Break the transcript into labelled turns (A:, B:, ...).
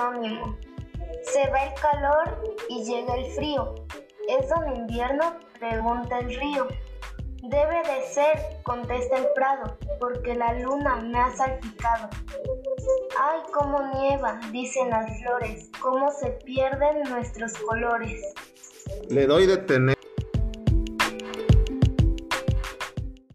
A: Se va el calor y llega el frío. ¿Es un invierno? Pregunta el río. Debe de ser, contesta el prado, porque la luna me ha salpicado. Ay, cómo nieva, dicen las flores, cómo se pierden nuestros colores.
B: Le doy de tener.